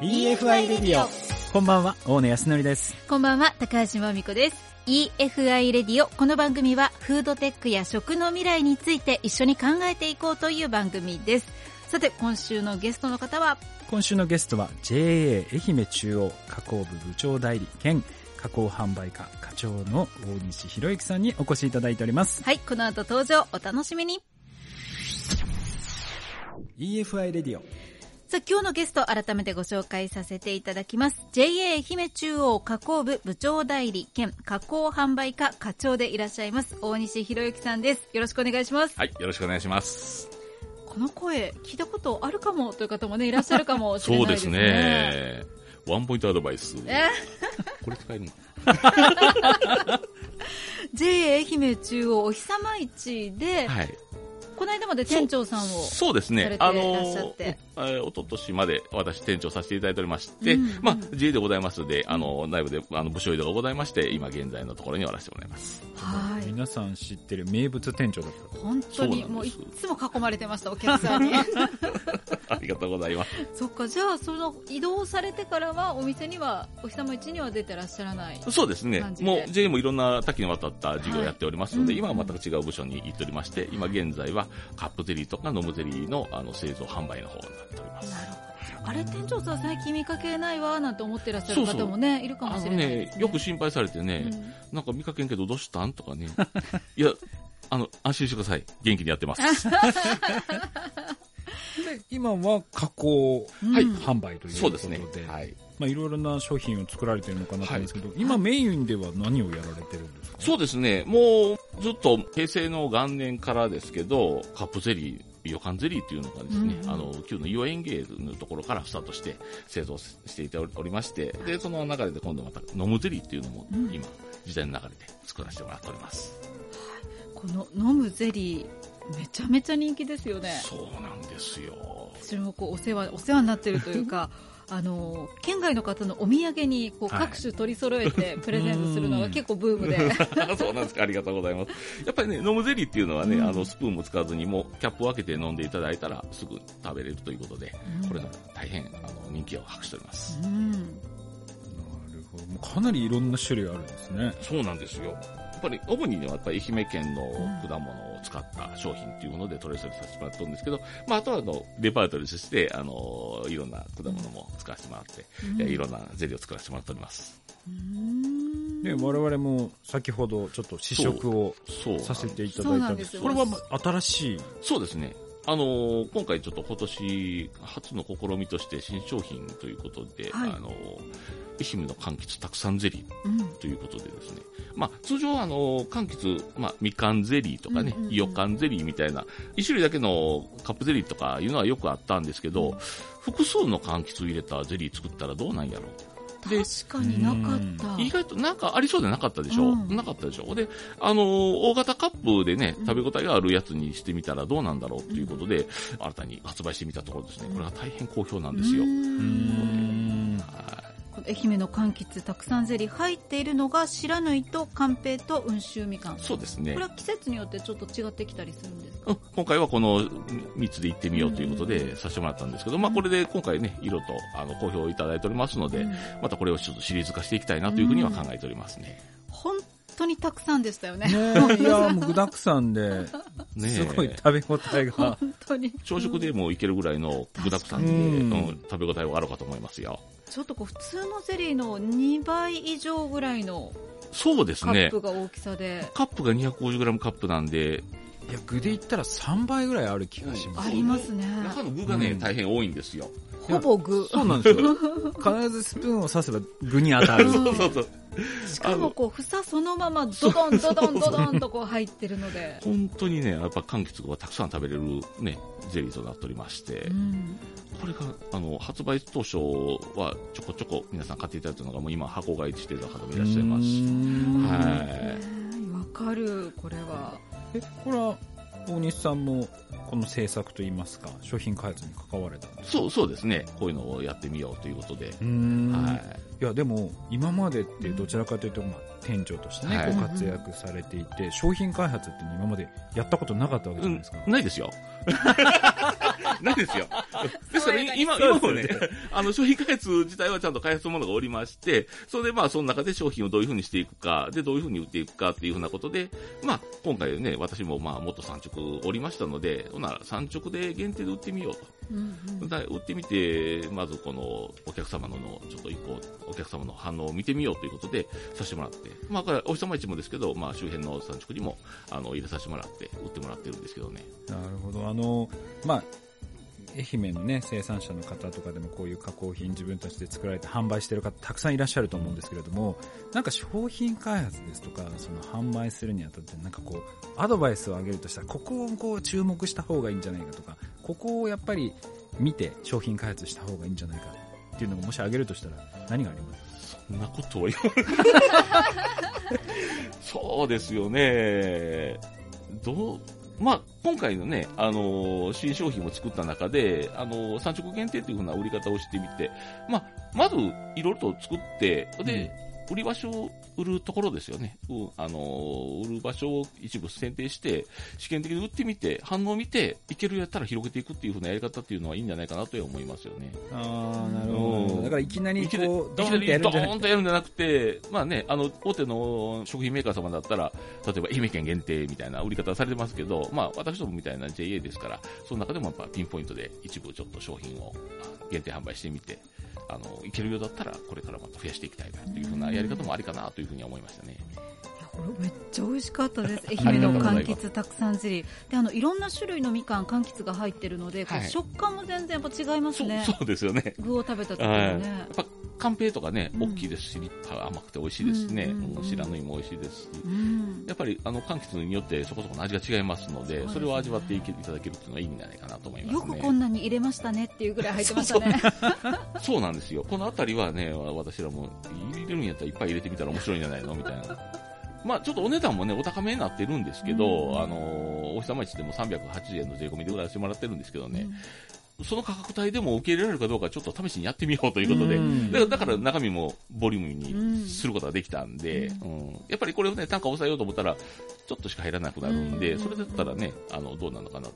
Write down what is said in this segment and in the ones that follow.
EFI レディオこんばんは大野康則です。こんばんは高橋真美子です。EFI レディオこの番組はフードテックや食の未来について一緒に考えていこうという番組です。さて今週のゲストの方は？今週のゲストは JA 愛媛中央加工部部長代理兼加工販売課課長の大西博之さんにお越しいただいております。はいこの後登場お楽しみに。EFI レディオさあ今日のゲスト改めてご紹介させていただきます。JA 愛媛中央加工部部長代理兼加工販売課課長でいらっしゃいます大西博之さんです。よろしくお願いします。はいよろしくお願いします。この声聞いたことあるかもという方もねいらっしゃるかもしれないですね。そうですね。ワンポイントアドバイス。え？これ使えるの？JA 愛媛中央お日様市で、はいこの間まで店長さんをそうですね。あのー、おととしまで私店長させていただいておりまして、うんうんまあ、自営でございますので、あの、内部で、あの、部署移動がございまして、今現在のところにおらせてもらいます。はい。皆さん知ってる名物店長だった。本当にもういそうなんです。つも囲まれてましたお客さんに ありがとうございます。そっかじゃあその移動されてからはお店にはお日様市には出てらっしゃらないそうですねもう JA もいろんな多岐にわたった事業をやっておりますので、はい今は全く違う部署に行っておりまして、今現在はカップゼリーとかノムゼリーのあの製造販売の方になっております。なるほどあれ店長さん最近見かけないわなんて思ってらっしゃる方もねいるかもしれないです、ね、ねよく心配されてね、うんなんか見かけんけどどうしたんとかね。いや、あの、安心してください。元気にやってます。で今は加工はい販売ということでそうですね。はい。まあ、いろいろな商品を作られてるのかなと思うんですけど、今メインでは何をやられてるんですか？そうですね。もうずっと平成の元年からですけど、カップゼリー、予感ゼリーっていうのがですね、うんうんあの、旧の岩園芸のところからスタートして製造していておりまして、で、その流れで今度また飲むゼリーっていうのもうん今、時代の流れで作らせてもらっております。この飲むゼリーめちゃめちゃ人気ですよねそうなんですよ。私もこうお世話お世話になってるというか あの県外の方のお土産にこうはい各種取り揃えてプレゼントするのが結構ブームで、そうなんですか。ありがとうございます。やっぱりね、飲むゼリーっていうのはね、うんあの、スプーンも使わずに、もう、キャップを開けて飲んでいただいたら、すぐ食べれるということで、これが大変、あの、人気を博しております。うんなるほどもうかなりいろんな種類あるんですねそうなんですよ。やっぱり、主にはやっぱり愛媛県の果物を使った商品っていうもので取り寄せさせてもらってるんですけど、まあ、あとはあの、レパートリーとして、あの、いろんな果物も使わせてもらって、うんえいろんなゼリーを作らせてもらっております。うんで我々も先ほどちょっと試食を。させていただいたんですそうこれなんですよは新しい？そうですね。あのー今回ちょっと今年初の試みとして新商品ということで、はい。あのー愛媛の柑橘たくさんゼリーうん。ということでですね、まあ通常あのー柑橘、まあみかんゼリーとかねうんうんう、ん。いよかんゼリーみたいな、一種類だけのカップゼリーとかいうのはよくあったんですけど、複数の柑橘を入れたゼリー作ったらどうなんやろう。で確かになかった。意外となんかありそうでなかったでしょ、うん。なかったでしょ。で、あのー大型カップでね、食べ応えがあるやつにしてみたらどうなんだろうということで、新たに発売してみたところですね、これが大変好評なんですよ。はい愛媛の柑橘たくさんゼリー入っているのが白縫いと寒平と温州みかん。そうですね。これ。は季節によってちょっと違ってきたりするんですか？うん今回はこの3つで行ってみようということでさせてもらったんですけど、まあこれで今回ね、色とあの好評いただいておりますので、うん。またこれをちょっとシリーズ化していきたいなというふうには考えておりますね。本当にたくさんでしたよね。ねいやもう具沢山で ねすごい食べ応えが。本当に。朝食でもいけるぐらいの具沢山で、うん。うん食べ応えはあるかと思いますよ。ちょっとこう普通のゼリーの2倍以上ぐらいのそうですねカップ。が大きさで、カップが 250g カップなんで、いや具で言ったら3倍ぐらいある気がします。ありますね。中の具がね、うん。大変多いんですよ。ほぼ具。そうなんですよ。必ずスプーンを刺せば具に当たる。そうそうそう。しかもこう房そのままドドンドドンドドンとこう入ってるので、本当にね、やっぱ柑橘がたくさん食べれるね、ゼリーとなっておりまして、うん。これが、あの、発売当初はちょこちょこ皆さん買っていただいたのが、もう今箱買いしていた方もいらっしゃいますし、ははい。ねわかるこれはえこれは大西さんもこの制作といいますか商品開発に関われたそう、そうですね。こういうのをやってみようということで。うーんはい。いやでも今までってどちらかというと、まあ、店長としてね、はいこう活躍されていて商品開発って今までやったことなかったわけじゃうんないですか、、ないですよ。ないですよ。ですから今、今もね、あの、商品開発自体はちゃんと開発ものがおりまして、それでまあ、その中で商品をどういうふうにしていくか、で、どういうふうに売っていくかっていうふうなことで、まあ、今回ね、私もまあ、元産直おりましたので、ほな、産直で限定で売ってみようと。うんうん、売ってみて、まずこの、お客様の、ちょっと一個、お客様の反応を見てみようということで、させてもらって、まあ、これ、お日様市もですけど、まあ、周辺の産直にも、あの、入れさせてもらって、売ってもらってるんですけどね。なるほど。あの、まあ、愛媛のね、生産者の方とかでもこういう加工品自分たちで作られて販売してる方たくさんいらっしゃると思うんですけれども、なんか商品開発ですとか、その販売するにあたってなんかこう、アドバイスをあげるとしたら、ここをこう注目した方がいいんじゃないかとか、ここをやっぱり見て商品開発した方がいいんじゃないかっていうのがもしあげるとしたら何があります？そんなことは言わない そうですよね。どう、まあ、今回のね、あのー、新商品を作った中で、あのー、産直限定というふうな売り方をしてみて、まあ、まず、いろいろと作って、で、売り場所を売るところですよね。うあの売る場所を一部選定して、試験的に売ってみて、反応を見て、いけるやったら広げていくっていうふうなやり方っていうのはいいんじゃないかなと思いますよね。ああ、なるほど。だからいきなりこう、ドーンとやるんじゃなくて。ドーンとやるんじゃなくて、まあね、あの、大手の食品メーカー様だったら、例えば愛媛県限定みたいな売り方されてますけど、まあ私どもみたいな JA ですから、その中でもやっぱピンポイントで一部ちょっと商品を限定販売してみて、あの、いけるようだったら、これからまた増やしていきたいなというふうなやり方もありかなというふうに思いましたね。めっちゃ美味しかったです。愛媛の柑橘たくさんゼリー。で、あの、いろんな種類のみかん、柑橘が入ってるので、はい、食感も全然やっぱ違いますね。そうですよね。具を食べた時にね。やっぱ、カンペとかね、大きいですし、立派甘くて美味しいですしね。白縫いも美味しいですし。やっぱり、あの、柑橘によってそこそこの味が違いますので、それを味わっていただけるっていうのはいいんじゃないかなと思います、ね、よくこんなに入れましたねっていうぐらい入ってましたね。そう なんですよ。この辺りはね、私らも入れるんやったらいっぱい入れてみたら面白いんじゃないのみたいな。まあ、ちょっとお値段もね、お高めになってるんですけど、うん、あの、お日様市でも380円の税込みで売らせてもらってるんですけどね、うん、その価格帯でも受け入れられるかどうかちょっと試しにやってみようということで、うん、だから中身もボリュームにすることができたんで、うん。やっぱりこれをね、単価を抑えようと思ったら、ちょっとしか入らなくなるんで、それだったらね、あの、どうなのかな、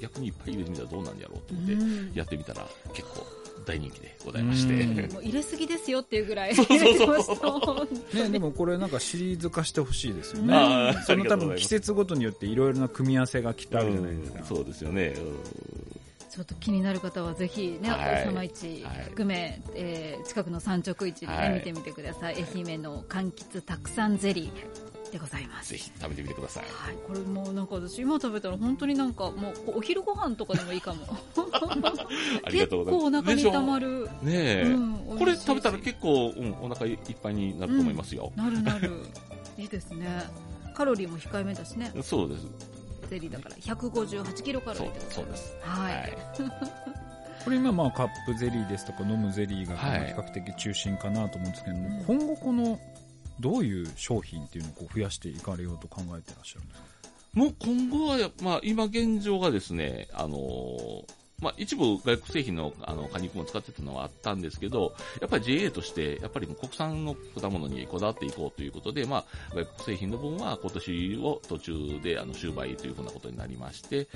逆にいっぱい入れてみたらどうなんやろうと思って、やってみたら結構、大人気でございまして。もう入れすぎですよっていうぐらい。そうそうそう ね、でもこれなんかシリーズ化してほしいですよね。その多分季節ごとによっていろいろな組み合わせがきっとあるじゃないですか。そうですよね。ちょっと気になる方はぜひね、はい、おさま市含め、はい、えー、近くの産直市で、ね、はい、見てみてください。愛媛の柑橘たくさんゼリー。でございます。ぜひ食べてみてください。はい、これもなんか私今食べたら本当になんかもうお昼ご飯とかでもいいかも。ありがとうございます。結構お腹にたまる。ねえ、うん、これ食べたら結構、うん、お腹いっぱいになると思いますよ。うん、なるなる。いいですね。カロリーも控えめだしね。そうです。ゼリーだから158キロカロリーそうです。はい。はい、これ今まあカップゼリーですとか飲むゼリーが比較的中心かなと思うんですけども、はい、今後このどういう商品っていうのをこう増やしていかれようと考えてらっしゃるんですか？もう今後は、まあ、今現状がですね、あのー、まあ、一部外国製品のあの果肉も使ってたのはあったんですけど、やっぱり JA として、やっぱり国産の果物にこだわっていこうということで、まあ、外国製品の分は今年を途中であの終売というふうなことになりまして、え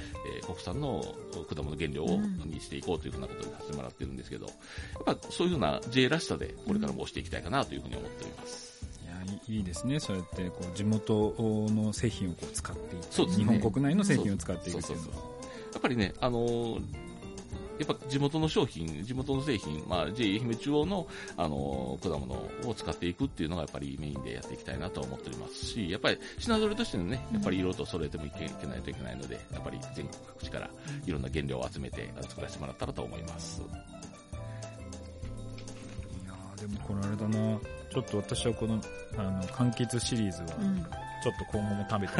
ー、国産の果物原料を、にしていこうというふうなことにさせてもらってるんですけど、やっぱそういうふうな JA らしさでこれからも押していきたいかなというふうに思っております。いいですね、そうやってこう地元の製品をこう使っていく、ね、日本国内の製品を使っていくというのは。やっぱりね、あのーやっぱ地元の商品、地元の製品、まあ、JA 愛媛中央の、あの果物を使っていくっていうのがやっぱりメインでやっていきたいなと思っておりますし、やっぱり品揃えとしてのね、やっぱり色と揃えてもいけないといけないので、やっぱり全国各地からいろんな原料を集めて作らせてもらったらと思います。でもこれあれだな、ちょっと私はこの、あの、柑橘シリーズは、ちょっと今後も食べて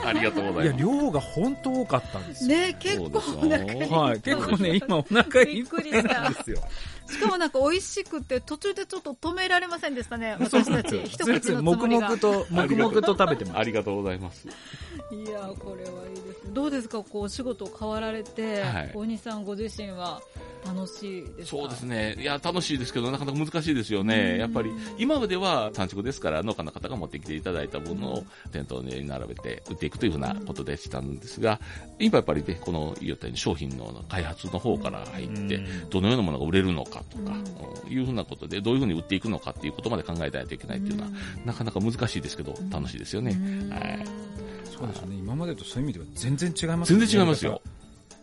ありがとうございます。いや、量が本当多かったんですよ。ね、結構お腹はい、結構ね、今お腹いっぱいなんですよ。しかもなんか美味しくて、途中でちょっと止められませんでしたね、私たち。一口の黙々と、黙々と食べてます。ありがとうございます。いやこれはいいです。どうですか、こう、お仕事変わられて、はい、大西さんご自身は、楽しいですか？そうですね。いや、楽しいですけど、なかなか難しいですよね。やっぱり、今までは産直ですから、農家の方が持ってきていただいた分を店頭に並べて売っていくというふうなことでしたんですが、今やっぱりね、この言ったように商品の開発の方から入って、どのようなものが売れるのかとか、うんいうふうなことで、どういうふうに売っていくのかっていうことまで考えないといけないっていうのは、なかなか難しいですけど、楽しいですよね。はい。そうですよね。今までとそういう意味では全然違います全然違いますよ。。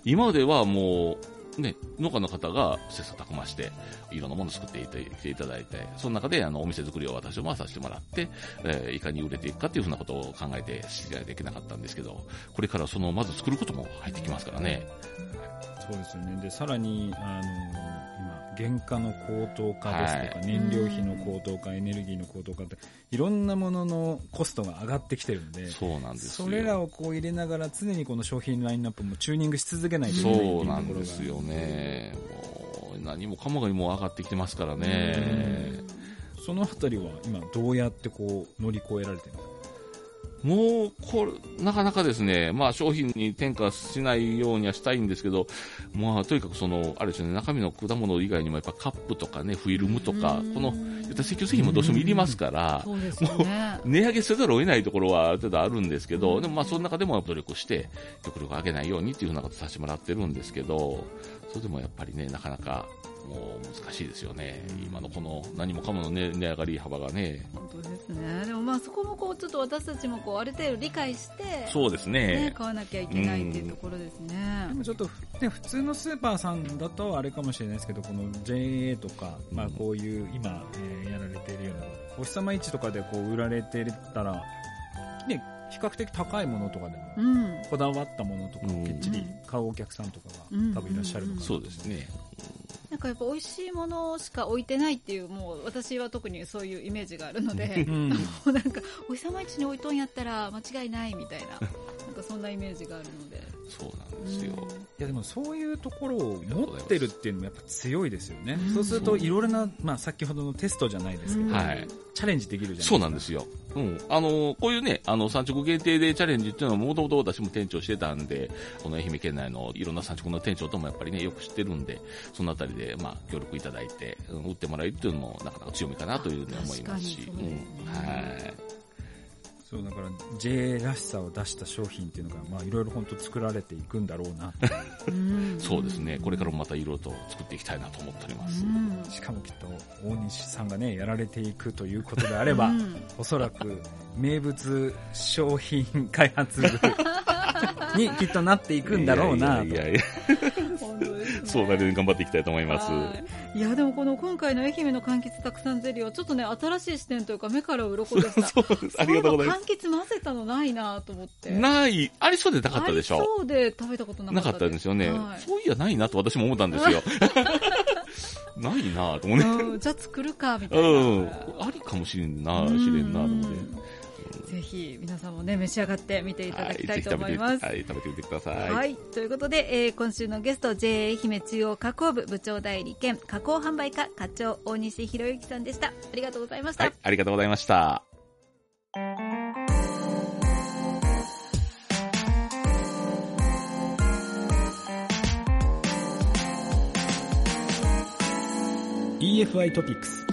今まではもう、ね、農家の方が切磋琢磨して、いろんなものを作っていてきていただいて、その中であのお店作りを私どもはさせてもらって、えーいかに売れていくかっていうふうなことを考えてしないといけなかったんですけど、これからその、まず作ることも入ってきますからね。そうですよね。で、さらに、あの、今、原価の高騰化ですとか、は燃料費の高騰化、エネルギーの高騰化って、いろんなもののコストが上がってきてるんで、そうなんですよ。それらをこう入れながら常にこの商品ラインナップもチューニングし続けないといけないっていうそうなところがんですよね。もう、何もかもがもう上がってきてますからね。そのあたりは今どうやってこう乗り越えられてるんですかもう、これ、なかなかですね、まあ商品に転嫁しないようにはしたいんですけど、まあとにかくその、あれですね、中身の果物以外にもやっぱカップとかね、フィルムとか、この、言ったら石油製品もどうしてもいりますから、そうですよね。値上げせざるを得ないところはある程度あるんですけど、でもまあその中でも努力して、極力上げないようにっていうふうなことさせてもらってるんですけど、それでもやっぱりね、なかなかもう難しいですよね。今のこの何もかもの、ね、値上がり幅がね。本当ですね。でもまあそこもこうちょっと私たちもこうある程度理解して、そうですねね。買わなきゃいけないっていうところですねで。もちょっと、ね、普通のスーパーさんだとあれかもしれないですけど、この JA とか、まあこういう今、えーやられているような、お日様市とかでこう売られてたら、ね、比較的高いものとかでも、うん。こだわったものとかをきっちり買うお客さんとかがうん多分いらっしゃるのかなとそうですね。なんかやっぱ美味しいものしか置いてないっていう、もう私は特にそういうイメージがあるので、うん もうなんか、お日様市に置いとんやったら間違いないみたいな、なんかそんなイメージがあるので。そうなんですよ。いやでもそういうところを持ってるっていうのもやっぱ強いですよねう。んそうするといろいろな、まあ先ほどのテストじゃないですけど、うんはい。チャレンジできるじゃないですか。そうなんですよ。うん。あの、こういうね、あの、産直限定でチャレンジっていうのはもともと私も店長してたんで、この愛媛県内のいろんな産直の店長ともやっぱりね、よく知ってるんで、そのあたりで、まあ、協力いただいて、うん売ってもらえるっていうのもなかなか強みかなというふうに思いますし。確かにそうですねうん。はい。そうだから JA らしさを出した商品っていうのが、まあいろいろ本当作られていくんだろうなそうですね。これからもまたいろいろと作っていきたいなと思っております。うんしかもきっと大西さんがね、やられていくということであれば、うんおそらく名物商品開発部 にきっとなっていくんだろうなとい。やいやいやそうなるように頑張っていきたいと思います。はいいやでもこの今回の愛媛の柑橘たくさんゼリーはちょっとね新しい視点というか目から鱗でした そうです。ありがとうございます。柑橘混ぜたのないなと思ってない、ありそうでなかったでしょ？ありそうで食べたことなかなかったんですよね。はいそういやないなと私も思ったんですよ。ないなと思って。うんじゃあ作るかみたいな、うん。ありかもしれんな、しれんなと思って。うんぜひ皆さんもね召し上がってみていただきたいと思います、はい、食べて、はい、食べてみてください。はい。ということで、えー今週のゲスト、JA 愛媛中央加工部部長代理兼加工販売課課長大西博之さんでした。ありがとうございました。はい、ありがとうございました。う EFI トピックス。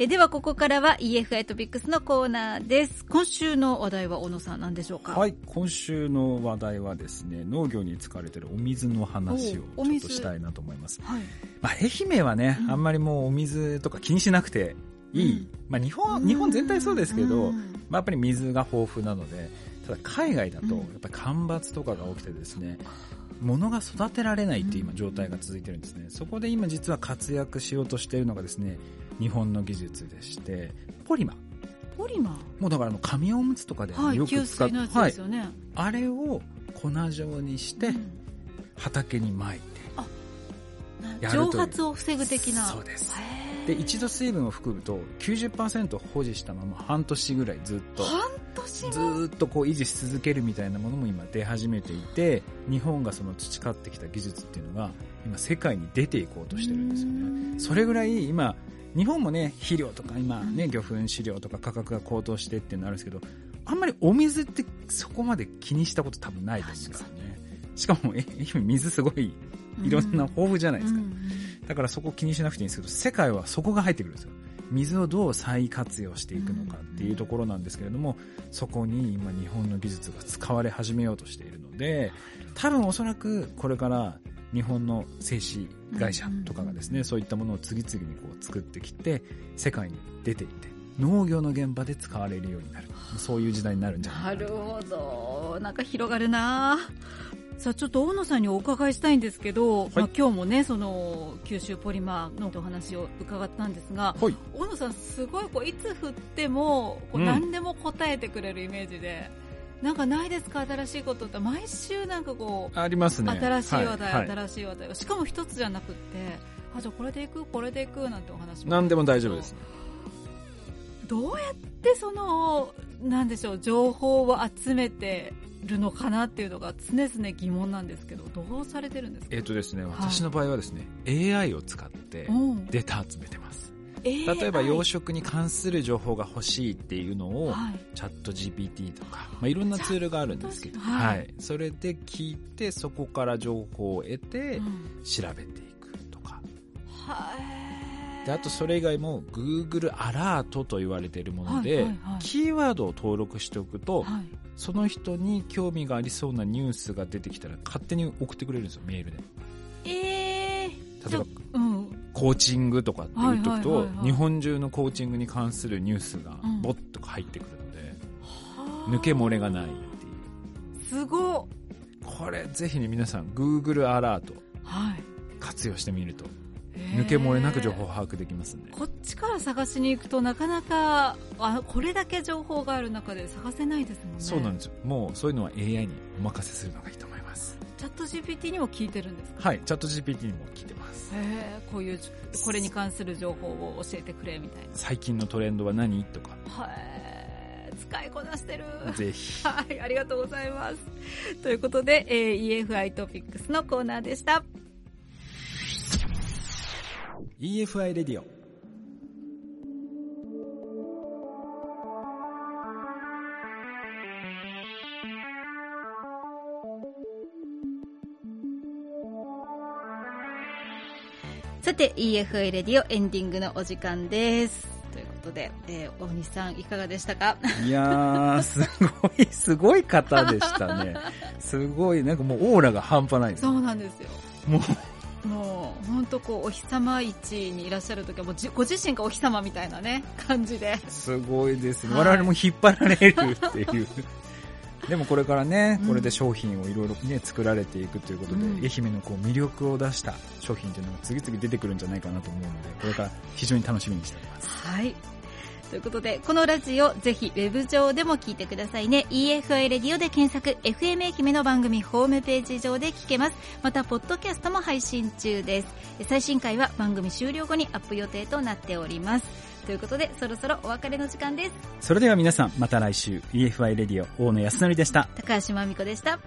えでは、ここからは EFI トピックスのコーナーです。今週の話題は小野さん何でしょうか？はい、今週の話題はですね、農業に使われているお水の話をちょっとしたいなと思います。はい。まあ、愛媛はね、うんあんまりもうお水とか気にしなくていい。うんまあ、日本、日本全体そうですけど、うんまあ、やっぱり水が豊富なので、ただ海外だと、うんやっぱり干ばつとかが起きてですね、物が育てられないっていう今状態が続いてるんですね。そこで今実は活躍しようとしているのがですね、日本の技術でして、ポリマ。ポリマ？もうだからあの紙おむつとかで。よく吸使っ水のやつはいです。よね。あれを粉状にしてうん畑に撒いて、なやるという蒸発を防ぐ的な。そうですで、一度水分を含むと90%保持したまま半年ぐらいずっと半年ずーっとこう維持し続けるみたいなものも今出始めていて、日本がその培ってきた技術っていうのが今世界に出ていこうとしてるんですよね。それぐらい今、日本もね、肥料とか今ね、魚粉飼料とか価格が高騰してっていうのあるんですけど、あんまりお水ってそこまで気にしたこと多分ないと思うんですよね。しかも、え、愛媛水すごいいろんな豊富じゃないですか。うんだからそこ気にしなくていいんですけど、世界はそこが入ってくるんですよ。水をどう再活用していくのかっていうところなんですけれども、そこに今日本の技術が使われ始めようとしているので、多分おそらくこれから日本の製紙会社とかがですね、そういったものを次々にこう作ってきて、世界に出ていって、農業の現場で使われるようになる。そういう時代になるんじゃなないかなと。るほど。なんか広がるなさあちょっと大野さんにお伺いしたいんですけど、まあ、今日もねその九州ポリマーのお話を伺ったんですが、はい。大野さんすごいこういつ振ってもこううん何でも答えてくれるイメージで、なんかないですか？新しいことって。毎週なんかこう、ありますね。新しい話題、はいはい。新しい話題を。しかも一つじゃなくってあじゃあこれでいくこれでいくなんてお話も。何でも大丈夫です。ね。どうやってそのなんでしょう情報を集めてるのかなっていうのが常々疑問なんですけどどうされてるんですか？えっ、とですね、私の場合はですね、AI を使ってうん。データ集めてます。例えば養殖に関する情報が欲しいっていうのを、はい。チャット GPT とか、まあ、いろんなツールがあるんですけど、チャットははい。い、それで聞いて、そこから情報を得てう、ん。調べていくとか。はいで、あとそれ以外も Google アラートと言われているもので、はいはいはい。キーワードを登録しておくと、はい。その人に興味がありそうなニュースが出てきたら勝手に送ってくれるんですよ、メールで。えー、例えば、うんコーチングとかって言っとくと日本中のコーチングに関するニュースがうん。ボッと入ってくるので、はあ。抜け漏れがないっていう。すごっ。これぜひね皆さん Google アラートはい。活用してみると抜け漏れなく情報を把握できますんで。こっちから探しに行くとなかなかあこれだけ情報がある中で探せないですもんね。そうなんですよ。もうそういうのは AI にお任せするのがいいと思います。チャット GPT にも聞いてるんですか？はいチャット GPT にも聞いてえこういうこれに関する情報を教えてくれみたい最近のトレンドは何？とか。なはい。使いこなしてる。ぜひ。はいありがとうございます。ということで、えー EFI トピックスのコーナーでした。EFI レディオさて EFI レディオエンディングのお時間です。ということで、えー大西さんいかがでしたか？いやーすごいすごい方でしたね。すごいなんかもうオーラが半端ないそうなんですよ。もう。もう本当こうお日様位置にいらっしゃる時はもうじご自身がお日様みたいなね感じで。すごいですね。はい我々も引っ張られるっていう。でもこれからねう、ん。これで商品をいろいろね、作られていくということで、うん。愛媛のこう魅力を出した商品というのが次々出てくるんじゃないかなと思うので、これから非常に楽しみにしております。はいということでこのラジオぜひウェブ上でも聞いてくださいね。EFI レディオで検索 FM 愛媛の番組ホームページ上で聞けます。またポッドキャストも配信中です。最新回は番組終了後にアップ予定となっております。ということでそろそろお別れの時間です。それでは皆さん、また来週、EFI レディオ、大野康則でした。高橋真美子でした